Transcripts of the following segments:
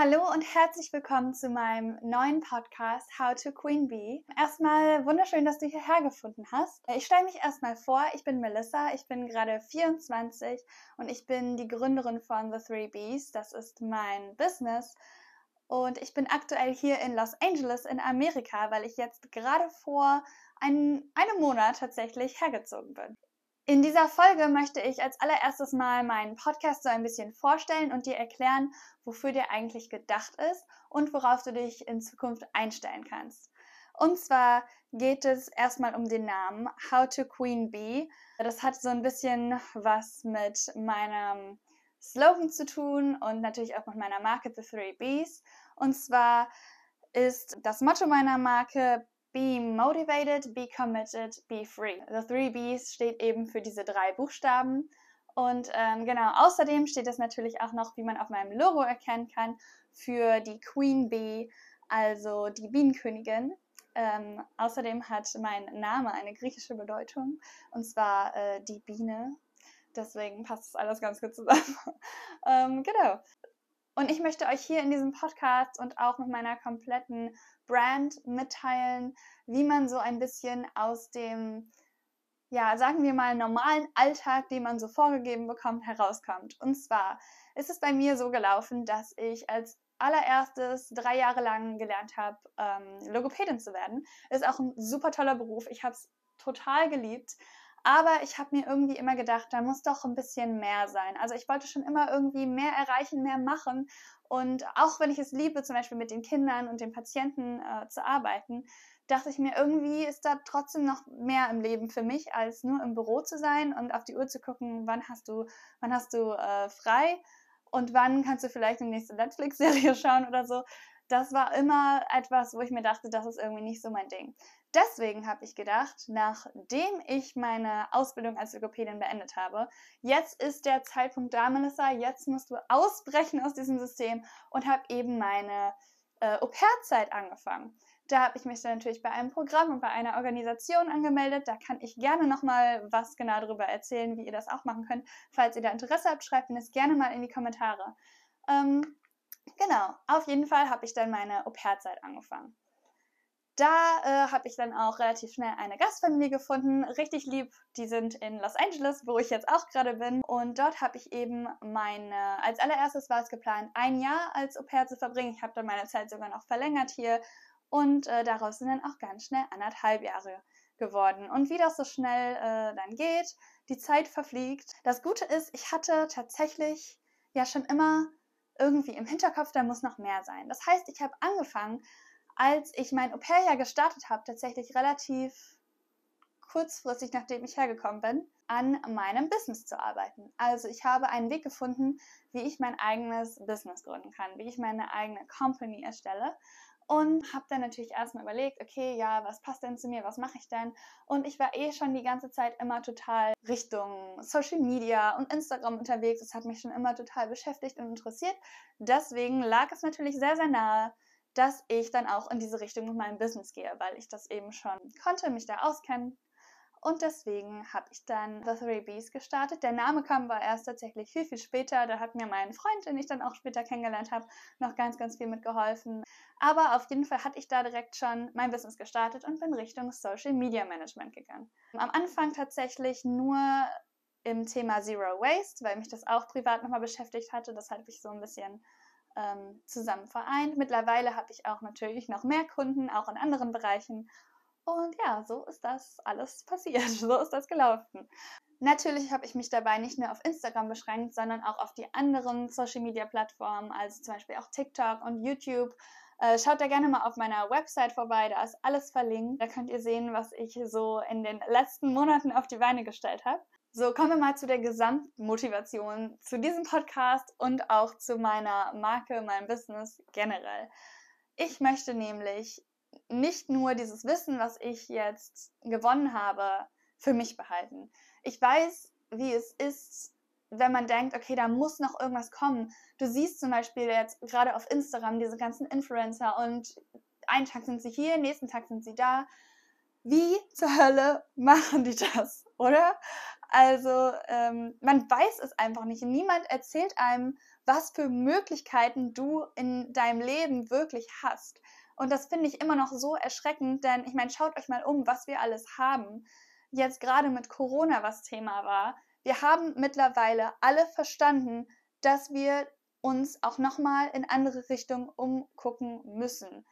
Hallo und herzlich willkommen zu meinem neuen Podcast How to Queen Bee. Erstmal wunderschön, dass du hierher gefunden hast. Ich stelle mich erstmal vor, ich bin Melissa, ich bin gerade 24 und ich bin die Gründerin von The Three Bees. Das ist mein Business. Und ich bin aktuell hier in Los Angeles in Amerika, weil ich jetzt gerade vor ein, einem Monat tatsächlich hergezogen bin. In dieser Folge möchte ich als allererstes mal meinen Podcast so ein bisschen vorstellen und dir erklären, wofür der eigentlich gedacht ist und worauf du dich in Zukunft einstellen kannst. Und zwar geht es erstmal um den Namen How to Queen Bee. Das hat so ein bisschen was mit meinem Slogan zu tun und natürlich auch mit meiner Marke The Three Bees. Und zwar ist das Motto meiner Marke Be motivated, be committed, be free. The Three Bs steht eben für diese drei Buchstaben. Und ähm, genau, außerdem steht es natürlich auch noch, wie man auf meinem Logo erkennen kann, für die Queen Bee, also die Bienenkönigin. Ähm, außerdem hat mein Name eine griechische Bedeutung, und zwar äh, die Biene. Deswegen passt das alles ganz gut zusammen. ähm, genau. Und ich möchte euch hier in diesem Podcast und auch mit meiner kompletten Brand mitteilen, wie man so ein bisschen aus dem, ja, sagen wir mal, normalen Alltag, den man so vorgegeben bekommt, herauskommt. Und zwar ist es bei mir so gelaufen, dass ich als allererstes drei Jahre lang gelernt habe, ähm, Logopädin zu werden. Ist auch ein super toller Beruf. Ich habe es total geliebt. Aber ich habe mir irgendwie immer gedacht, da muss doch ein bisschen mehr sein. Also ich wollte schon immer irgendwie mehr erreichen, mehr machen. Und auch wenn ich es liebe, zum Beispiel mit den Kindern und den Patienten äh, zu arbeiten, dachte ich mir, irgendwie ist da trotzdem noch mehr im Leben für mich, als nur im Büro zu sein und auf die Uhr zu gucken, wann hast du, wann hast du äh, frei und wann kannst du vielleicht die nächste Netflix-Serie schauen oder so. Das war immer etwas, wo ich mir dachte, das ist irgendwie nicht so mein Ding. Deswegen habe ich gedacht, nachdem ich meine Ausbildung als Logopädin beendet habe, jetzt ist der Zeitpunkt da, Melissa, jetzt musst du ausbrechen aus diesem System und habe eben meine äh, Au-pair-Zeit angefangen. Da habe ich mich dann natürlich bei einem Programm und bei einer Organisation angemeldet. Da kann ich gerne nochmal was genau darüber erzählen, wie ihr das auch machen könnt. Falls ihr da Interesse habt, schreibt mir das gerne mal in die Kommentare. Ähm, genau, auf jeden Fall habe ich dann meine Au-pair-Zeit angefangen. Da äh, habe ich dann auch relativ schnell eine Gastfamilie gefunden, richtig lieb. Die sind in Los Angeles, wo ich jetzt auch gerade bin. Und dort habe ich eben meine, als allererstes war es geplant, ein Jahr als Au pair zu verbringen. Ich habe dann meine Zeit sogar noch verlängert hier. Und äh, daraus sind dann auch ganz schnell anderthalb Jahre geworden. Und wie das so schnell äh, dann geht, die Zeit verfliegt. Das Gute ist, ich hatte tatsächlich ja schon immer irgendwie im Hinterkopf, da muss noch mehr sein. Das heißt, ich habe angefangen, als ich mein Au-pair-Jahr gestartet habe, tatsächlich relativ kurzfristig, nachdem ich hergekommen bin, an meinem Business zu arbeiten. Also ich habe einen Weg gefunden, wie ich mein eigenes Business gründen kann, wie ich meine eigene Company erstelle und habe dann natürlich erstmal überlegt, okay, ja, was passt denn zu mir, was mache ich denn? Und ich war eh schon die ganze Zeit immer total Richtung Social Media und Instagram unterwegs. Das hat mich schon immer total beschäftigt und interessiert. Deswegen lag es natürlich sehr, sehr nahe, dass ich dann auch in diese Richtung mit meinem Business gehe, weil ich das eben schon konnte, mich da auskennen. Und deswegen habe ich dann The Three Bees gestartet. Der Name kam aber erst tatsächlich viel, viel später. Da hat mir mein Freund, den ich dann auch später kennengelernt habe, noch ganz, ganz viel mitgeholfen. Aber auf jeden Fall hatte ich da direkt schon mein Business gestartet und bin Richtung Social Media Management gegangen. Am Anfang tatsächlich nur im Thema Zero Waste, weil mich das auch privat nochmal beschäftigt hatte. Das habe ich so ein bisschen ähm, zusammen vereint. Mittlerweile habe ich auch natürlich noch mehr Kunden, auch in anderen Bereichen. Und ja, so ist das alles passiert. So ist das gelaufen. Natürlich habe ich mich dabei nicht nur auf Instagram beschränkt, sondern auch auf die anderen Social Media Plattformen, also zum Beispiel auch TikTok und YouTube. Äh, schaut da gerne mal auf meiner Website vorbei, da ist alles verlinkt. Da könnt ihr sehen, was ich so in den letzten Monaten auf die Beine gestellt habe. So, kommen wir mal zu der Gesamtmotivation zu diesem Podcast und auch zu meiner Marke, meinem Business generell. Ich möchte nämlich nicht nur dieses Wissen, was ich jetzt gewonnen habe, für mich behalten. Ich weiß, wie es ist, wenn man denkt, okay, da muss noch irgendwas kommen. Du siehst zum Beispiel jetzt gerade auf Instagram diese ganzen Influencer und einen Tag sind sie hier, nächsten Tag sind sie da. Wie zur Hölle machen die das, oder? Also ähm, man weiß es einfach nicht. Niemand erzählt einem, was für Möglichkeiten du in deinem Leben wirklich hast. Und das finde ich immer noch so erschreckend, denn ich meine, schaut euch mal um, was wir alles haben. Jetzt gerade mit Corona, was Thema war. Wir haben mittlerweile alle verstanden, dass wir uns auch nochmal in andere Richtungen umgucken müssen.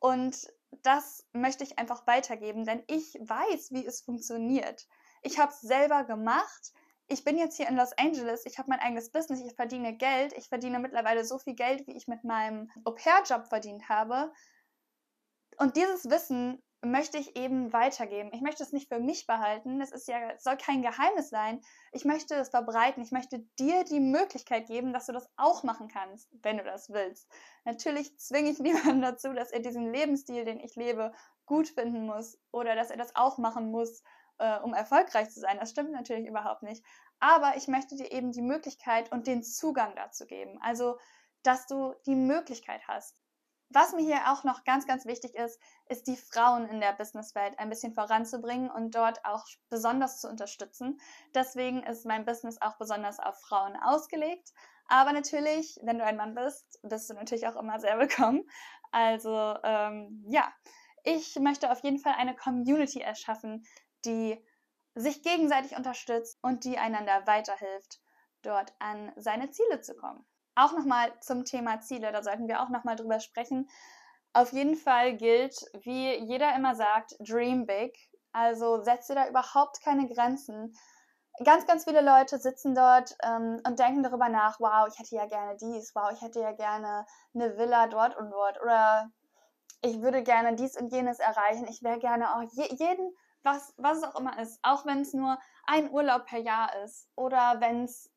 Und das möchte ich einfach weitergeben, denn ich weiß, wie es funktioniert. Ich habe es selber gemacht. Ich bin jetzt hier in Los Angeles, ich habe mein eigenes Business, ich verdiene Geld. Ich verdiene mittlerweile so viel Geld, wie ich mit meinem Au-pair-Job verdient habe. Und dieses Wissen möchte ich eben weitergeben. Ich möchte es nicht für mich behalten. Es ist ja, soll kein Geheimnis sein. Ich möchte es verbreiten. Ich möchte dir die Möglichkeit geben, dass du das auch machen kannst, wenn du das willst. Natürlich zwinge ich niemanden dazu, dass er diesen Lebensstil, den ich lebe, gut finden muss oder dass er das auch machen muss, äh, um erfolgreich zu sein. Das stimmt natürlich überhaupt nicht. Aber ich möchte dir eben die Möglichkeit und den Zugang dazu geben. Also, dass du die Möglichkeit hast. Was mir hier auch noch ganz, ganz wichtig ist, ist die Frauen in der Businesswelt ein bisschen voranzubringen und dort auch besonders zu unterstützen. Deswegen ist mein Business auch besonders auf Frauen ausgelegt. Aber natürlich, wenn du ein Mann bist, bist du natürlich auch immer sehr willkommen. Also ähm, ja, ich möchte auf jeden Fall eine Community erschaffen, die sich gegenseitig unterstützt und die einander weiterhilft, dort an seine Ziele zu kommen auch nochmal zum Thema Ziele, da sollten wir auch nochmal drüber sprechen. Auf jeden Fall gilt, wie jeder immer sagt, dream big. Also setze da überhaupt keine Grenzen. Ganz, ganz viele Leute sitzen dort ähm, und denken darüber nach, wow, ich hätte ja gerne dies, wow, ich hätte ja gerne eine Villa dort und dort oder ich würde gerne dies und jenes erreichen. Ich wäre gerne auch je, jeden, was, was es auch immer ist, auch wenn es nur ein Urlaub per Jahr ist oder wenn es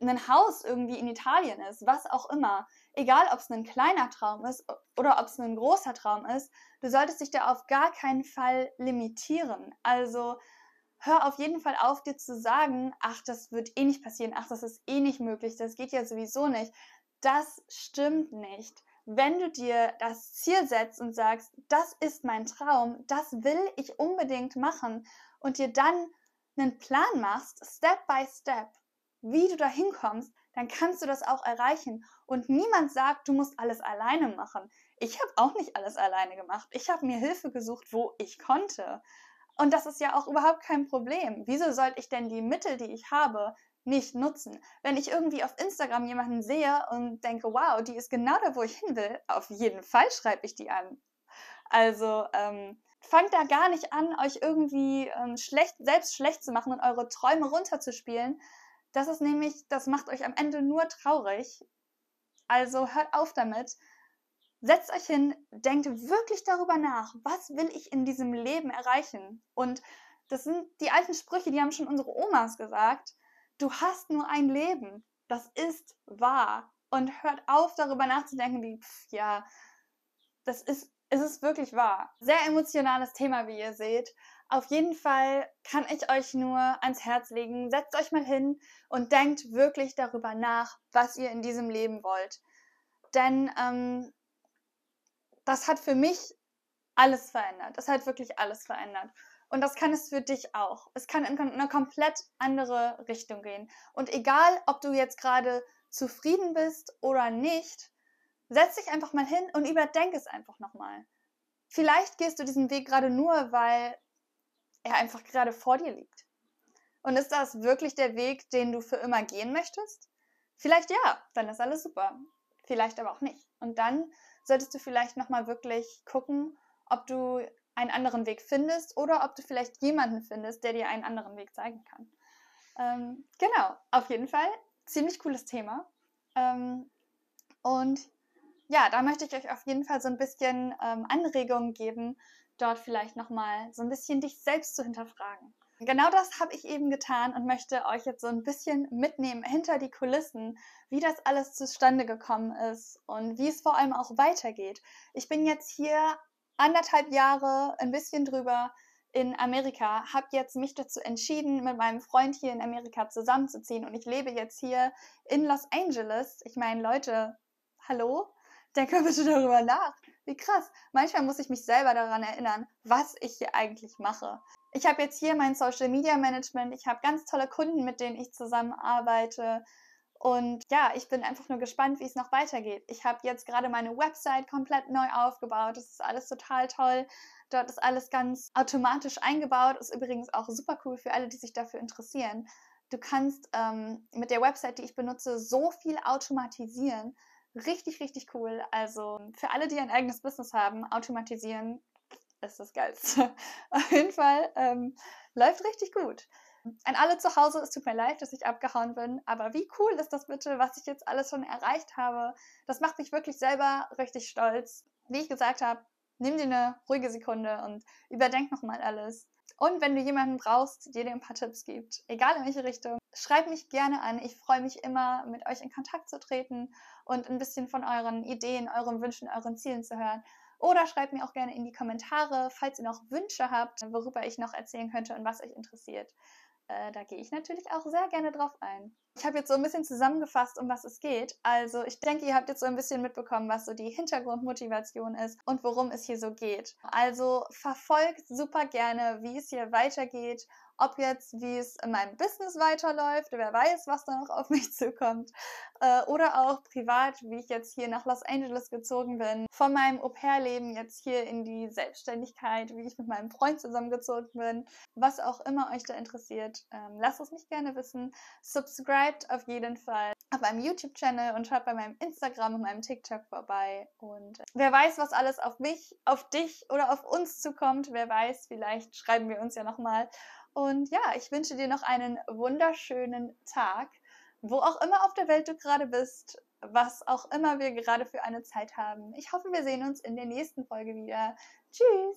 ein Haus irgendwie in Italien ist, was auch immer, egal ob es ein kleiner Traum ist oder ob es ein großer Traum ist, du solltest dich da auf gar keinen Fall limitieren. Also hör auf jeden Fall auf, dir zu sagen, ach, das wird eh nicht passieren, ach, das ist eh nicht möglich, das geht ja sowieso nicht. Das stimmt nicht. Wenn du dir das Ziel setzt und sagst, das ist mein Traum, das will ich unbedingt machen und dir dann einen Plan machst, Step by Step, wie du da hinkommst, dann kannst du das auch erreichen. Und niemand sagt, du musst alles alleine machen. Ich habe auch nicht alles alleine gemacht. Ich habe mir Hilfe gesucht, wo ich konnte. Und das ist ja auch überhaupt kein Problem. Wieso sollte ich denn die Mittel, die ich habe, nicht nutzen? Wenn ich irgendwie auf Instagram jemanden sehe und denke, wow, die ist genau da, wo ich hin will, auf jeden Fall schreibe ich die an. Also ähm, fangt da gar nicht an, euch irgendwie ähm, schlecht, selbst schlecht zu machen und eure Träume runterzuspielen, das ist nämlich, das macht euch am Ende nur traurig. Also hört auf damit. Setzt euch hin, denkt wirklich darüber nach, was will ich in diesem Leben erreichen? Und das sind die alten Sprüche, die haben schon unsere Omas gesagt. Du hast nur ein Leben. Das ist wahr. Und hört auf, darüber nachzudenken, wie, pff, ja, das ist, es ist wirklich wahr. Sehr emotionales Thema, wie ihr seht. Auf jeden Fall kann ich euch nur ans Herz legen, setzt euch mal hin und denkt wirklich darüber nach, was ihr in diesem Leben wollt. Denn ähm, das hat für mich alles verändert. Das hat wirklich alles verändert. Und das kann es für dich auch. Es kann in eine komplett andere Richtung gehen. Und egal, ob du jetzt gerade zufrieden bist oder nicht, setz dich einfach mal hin und überdenk es einfach nochmal. Vielleicht gehst du diesen Weg gerade nur, weil er einfach gerade vor dir liegt. Und ist das wirklich der Weg, den du für immer gehen möchtest? Vielleicht ja, dann ist alles super. Vielleicht aber auch nicht. Und dann solltest du vielleicht nochmal wirklich gucken, ob du einen anderen Weg findest oder ob du vielleicht jemanden findest, der dir einen anderen Weg zeigen kann. Ähm, genau, auf jeden Fall ziemlich cooles Thema. Ähm, und ja, da möchte ich euch auf jeden Fall so ein bisschen ähm, Anregungen geben, dort vielleicht nochmal so ein bisschen dich selbst zu hinterfragen. Genau das habe ich eben getan und möchte euch jetzt so ein bisschen mitnehmen hinter die Kulissen, wie das alles zustande gekommen ist und wie es vor allem auch weitergeht. Ich bin jetzt hier anderthalb Jahre, ein bisschen drüber in Amerika, habe jetzt mich dazu entschieden, mit meinem Freund hier in Amerika zusammenzuziehen und ich lebe jetzt hier in Los Angeles. Ich meine, Leute, hallo? Denke bitte darüber nach. Wie krass. Manchmal muss ich mich selber daran erinnern, was ich hier eigentlich mache. Ich habe jetzt hier mein Social Media Management. Ich habe ganz tolle Kunden, mit denen ich zusammenarbeite. Und ja, ich bin einfach nur gespannt, wie es noch weitergeht. Ich habe jetzt gerade meine Website komplett neu aufgebaut. Das ist alles total toll. Dort ist alles ganz automatisch eingebaut. Ist übrigens auch super cool für alle, die sich dafür interessieren. Du kannst ähm, mit der Website, die ich benutze, so viel automatisieren. Richtig, richtig cool. Also für alle, die ein eigenes Business haben, automatisieren ist das Geilste. Auf jeden Fall ähm, läuft richtig gut. An alle zu Hause, es tut mir leid, dass ich abgehauen bin, aber wie cool ist das bitte, was ich jetzt alles schon erreicht habe? Das macht mich wirklich selber richtig stolz. Wie ich gesagt habe, nimm dir eine ruhige Sekunde und überdenk nochmal alles. Und wenn du jemanden brauchst, der dir ein paar Tipps gibt, egal in welche Richtung, schreib mich gerne an. Ich freue mich immer, mit euch in Kontakt zu treten und ein bisschen von euren Ideen, euren Wünschen, euren Zielen zu hören. Oder schreibt mir auch gerne in die Kommentare, falls ihr noch Wünsche habt, worüber ich noch erzählen könnte und was euch interessiert. Äh, da gehe ich natürlich auch sehr gerne drauf ein. Ich habe jetzt so ein bisschen zusammengefasst, um was es geht. Also ich denke, ihr habt jetzt so ein bisschen mitbekommen, was so die Hintergrundmotivation ist und worum es hier so geht. Also verfolgt super gerne, wie es hier weitergeht ob jetzt, wie es in meinem Business weiterläuft, wer weiß, was da noch auf mich zukommt. Äh, oder auch privat, wie ich jetzt hier nach Los Angeles gezogen bin. Von meinem Au-pair-Leben jetzt hier in die Selbstständigkeit, wie ich mit meinem Freund zusammengezogen bin. Was auch immer euch da interessiert, ähm, lasst es mich gerne wissen. Subscribt auf jeden Fall auf meinem YouTube-Channel und schaut bei meinem Instagram und meinem TikTok vorbei. Und äh, wer weiß, was alles auf mich, auf dich oder auf uns zukommt. Wer weiß, vielleicht schreiben wir uns ja nochmal. Und ja, ich wünsche dir noch einen wunderschönen Tag, wo auch immer auf der Welt du gerade bist, was auch immer wir gerade für eine Zeit haben. Ich hoffe, wir sehen uns in der nächsten Folge wieder. Tschüss!